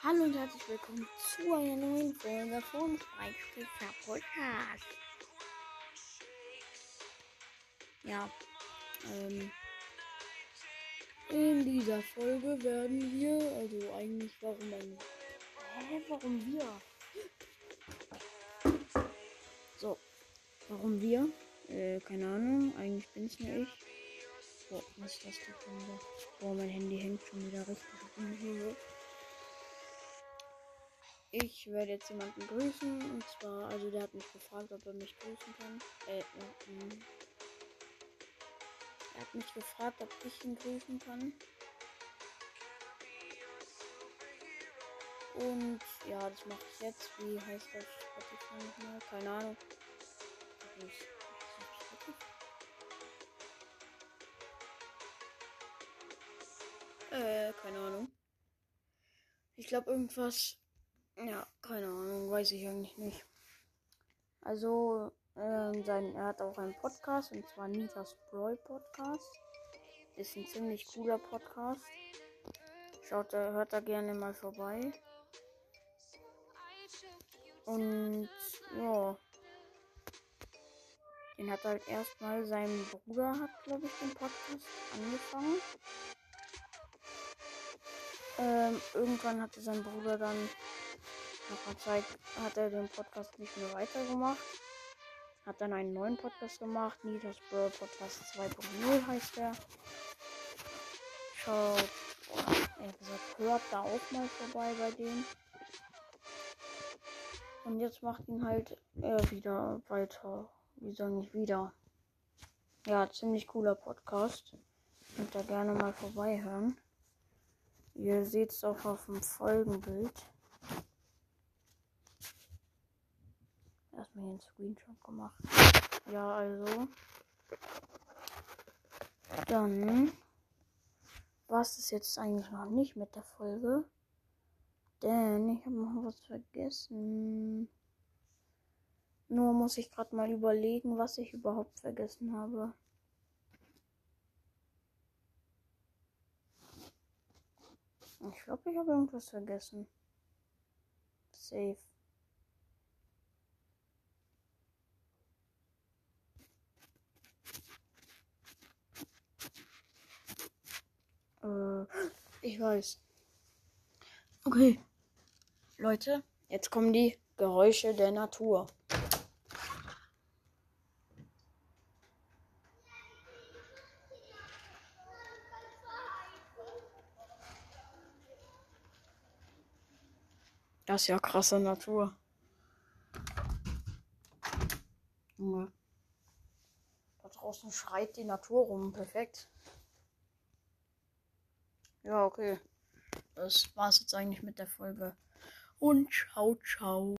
Hallo und herzlich willkommen zu einer neuen Folge vom Freistifter Podcast. Ja, ähm, in dieser Folge werden wir, also eigentlich, warum eigentlich? Hä, warum wir? So, warum wir? Äh, keine Ahnung, eigentlich bin es nur ich. Boah, was ist das da schon wieder? Boah, mein Handy hängt schon wieder richtig in der Höhe. Ich werde jetzt jemanden grüßen. Und zwar, also der hat mich gefragt, ob er mich grüßen kann. Äh, äh, er hat mich gefragt, ob ich ihn grüßen kann. Und ja, das mache ich jetzt. Wie heißt das Spotify nochmal? Keine Ahnung. Äh, keine Ahnung. Ich glaube irgendwas ja, keine Ahnung, weiß ich eigentlich nicht. Also, äh, sein, er hat auch einen Podcast und zwar Nitas Brawl Podcast. Ist ein ziemlich cooler Podcast. Schaut da, hört da gerne mal vorbei. Und ja. Den hat halt erstmal sein Bruder hat, glaube ich, den Podcast angefangen. Ähm, irgendwann hatte sein Bruder dann nach einer Zeit hat er den Podcast nicht mehr weitergemacht. Hat dann einen neuen Podcast gemacht. Nitas Brawl Podcast 2.0 heißt er. Schaut, oder gesagt, hört da auch mal vorbei bei dem. Und jetzt macht ihn halt er wieder weiter. Wie sagen ich wieder? Ja, ziemlich cooler Podcast. Könnt ihr gerne mal vorbei hören. Ihr seht es auch auf dem Folgenbild. Erstmal hier einen Screenshot gemacht. Ja, also. Dann war es jetzt eigentlich noch nicht mit der Folge. Denn ich habe noch was vergessen. Nur muss ich gerade mal überlegen, was ich überhaupt vergessen habe. Ich glaube, ich habe irgendwas vergessen. Safe. Ich weiß. Okay. Leute, jetzt kommen die Geräusche der Natur. Das ist ja krasse Natur. Da draußen schreit die Natur rum. Perfekt. Ja, okay. Das war's jetzt eigentlich mit der Folge. Und ciao, ciao.